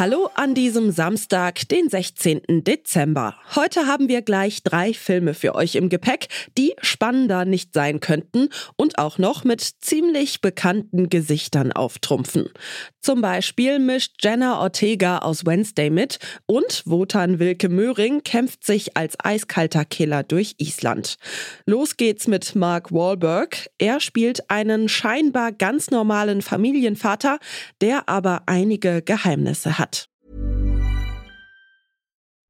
Hallo an diesem Samstag, den 16. Dezember. Heute haben wir gleich drei Filme für euch im Gepäck, die spannender nicht sein könnten und auch noch mit ziemlich bekannten Gesichtern auftrumpfen. Zum Beispiel mischt Jenna Ortega aus Wednesday mit und Wotan Wilke Möhring kämpft sich als eiskalter Killer durch Island. Los geht's mit Mark Wahlberg. Er spielt einen scheinbar ganz normalen Familienvater, der aber einige Geheimnisse hat.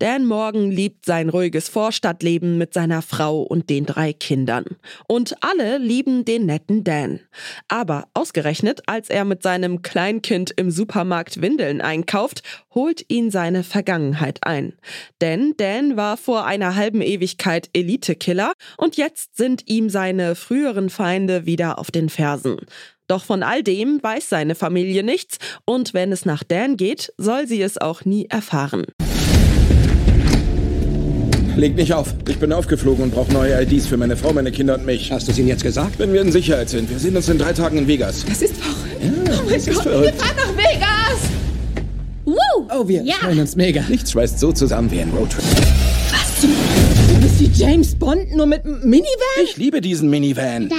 Dan Morgan liebt sein ruhiges Vorstadtleben mit seiner Frau und den drei Kindern. Und alle lieben den netten Dan. Aber ausgerechnet, als er mit seinem Kleinkind im Supermarkt Windeln einkauft, holt ihn seine Vergangenheit ein. Denn Dan war vor einer halben Ewigkeit Elitekiller und jetzt sind ihm seine früheren Feinde wieder auf den Fersen. Doch von all dem weiß seine Familie nichts und wenn es nach Dan geht, soll sie es auch nie erfahren. Leg nicht auf. Ich bin aufgeflogen und brauche neue IDs für meine Frau, meine Kinder und mich. Hast du es ihnen jetzt gesagt? Wenn wir in Sicherheit sind. Wir sehen uns in drei Tagen in Vegas. Das ist verrückt. Ja, oh mein das ist Gott, verrückt. wir fahren nach Vegas. Woo! Oh, wir Ja. freuen uns mega. Nichts schweißt so zusammen wie ein Roadtrip. Was zum... Du bist wie James Bond, nur mit einem Minivan? Ich liebe diesen Minivan.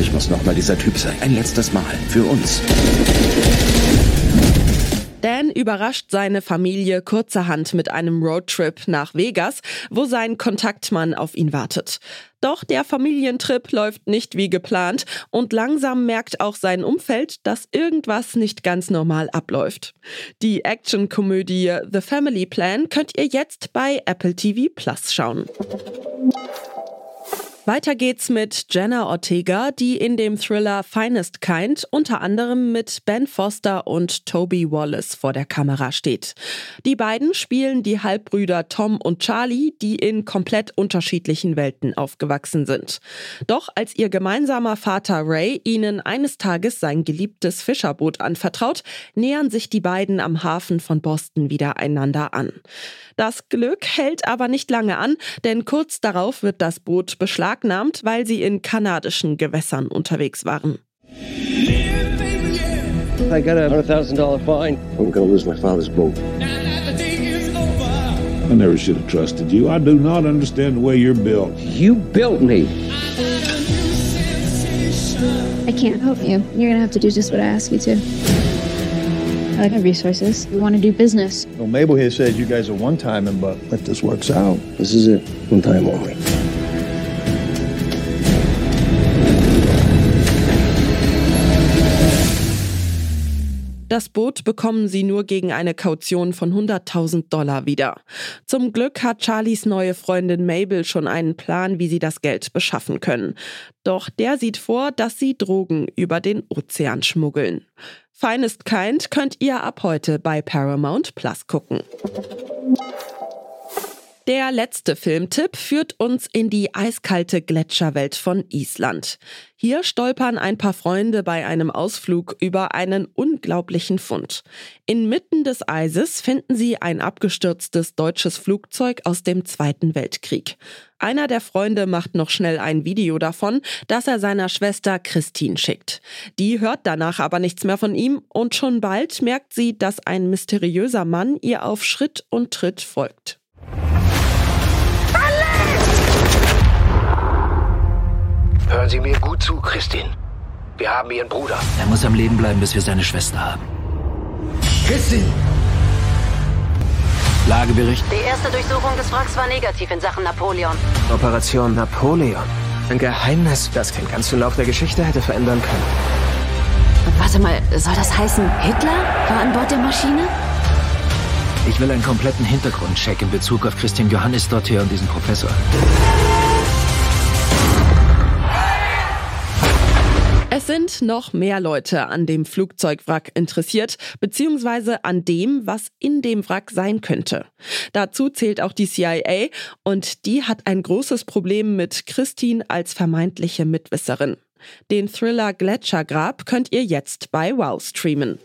Ich muss noch mal dieser Typ sein. Ein letztes Mal. Für uns. Dan überrascht seine Familie kurzerhand mit einem Roadtrip nach Vegas, wo sein Kontaktmann auf ihn wartet. Doch der Familientrip läuft nicht wie geplant und langsam merkt auch sein Umfeld, dass irgendwas nicht ganz normal abläuft. Die Actionkomödie The Family Plan könnt ihr jetzt bei Apple TV Plus schauen. Weiter geht's mit Jenna Ortega, die in dem Thriller Finest Kind unter anderem mit Ben Foster und Toby Wallace vor der Kamera steht. Die beiden spielen die Halbbrüder Tom und Charlie, die in komplett unterschiedlichen Welten aufgewachsen sind. Doch als ihr gemeinsamer Vater Ray ihnen eines Tages sein geliebtes Fischerboot anvertraut, nähern sich die beiden am Hafen von Boston wieder einander an. Das Glück hält aber nicht lange an, denn kurz darauf wird das Boot beschlagnahmt, weil sie in kanadischen Gewässern unterwegs waren. I got a hundred thousand dollar fine. I'm gonna lose my father's boat. I never should have trusted you. I do not understand the way you're built. You built me. I can't help you. You're gonna have to do just what I ask you to. I like our resources. We want to do business. Well, Mabel here said you guys are one timing, but if this works out, This is it. One time only. Das Boot bekommen sie nur gegen eine Kaution von 100.000 Dollar wieder. Zum Glück hat Charlies neue Freundin Mabel schon einen Plan, wie sie das Geld beschaffen können. Doch der sieht vor, dass sie Drogen über den Ozean schmuggeln. Finest Kind könnt ihr ab heute bei Paramount Plus gucken. Der letzte Filmtipp führt uns in die eiskalte Gletscherwelt von Island. Hier stolpern ein paar Freunde bei einem Ausflug über einen unglaublichen Fund. Inmitten des Eises finden sie ein abgestürztes deutsches Flugzeug aus dem Zweiten Weltkrieg. Einer der Freunde macht noch schnell ein Video davon, das er seiner Schwester Christine schickt. Die hört danach aber nichts mehr von ihm und schon bald merkt sie, dass ein mysteriöser Mann ihr auf Schritt und Tritt folgt. Hören Sie mir gut zu, Christine. Wir haben Ihren Bruder. Er muss am Leben bleiben, bis wir seine Schwester haben. Christine! Lagebericht. Die erste Durchsuchung des Wracks war negativ in Sachen Napoleon. Operation Napoleon. Ein Geheimnis, das den ganzen Lauf der Geschichte hätte verändern können. Warte mal, soll das heißen, Hitler war an Bord der Maschine? Ich will einen kompletten Hintergrundcheck in Bezug auf Christian Johannes Dottier und diesen Professor. Sind noch mehr Leute an dem Flugzeugwrack interessiert, beziehungsweise an dem, was in dem Wrack sein könnte. Dazu zählt auch die CIA und die hat ein großes Problem mit Christine als vermeintliche Mitwisserin. Den Thriller Gletschergrab könnt ihr jetzt bei Wow streamen.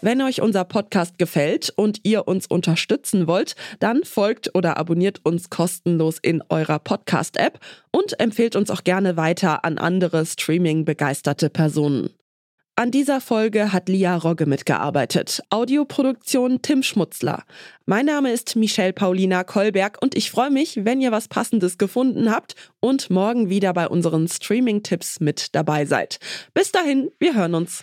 Wenn euch unser Podcast gefällt und ihr uns unterstützen wollt, dann folgt oder abonniert uns kostenlos in eurer Podcast-App und empfehlt uns auch gerne weiter an andere Streaming-begeisterte Personen. An dieser Folge hat Lia Rogge mitgearbeitet. Audioproduktion Tim Schmutzler. Mein Name ist Michelle Paulina Kolberg und ich freue mich, wenn ihr was Passendes gefunden habt und morgen wieder bei unseren Streaming-Tipps mit dabei seid. Bis dahin, wir hören uns.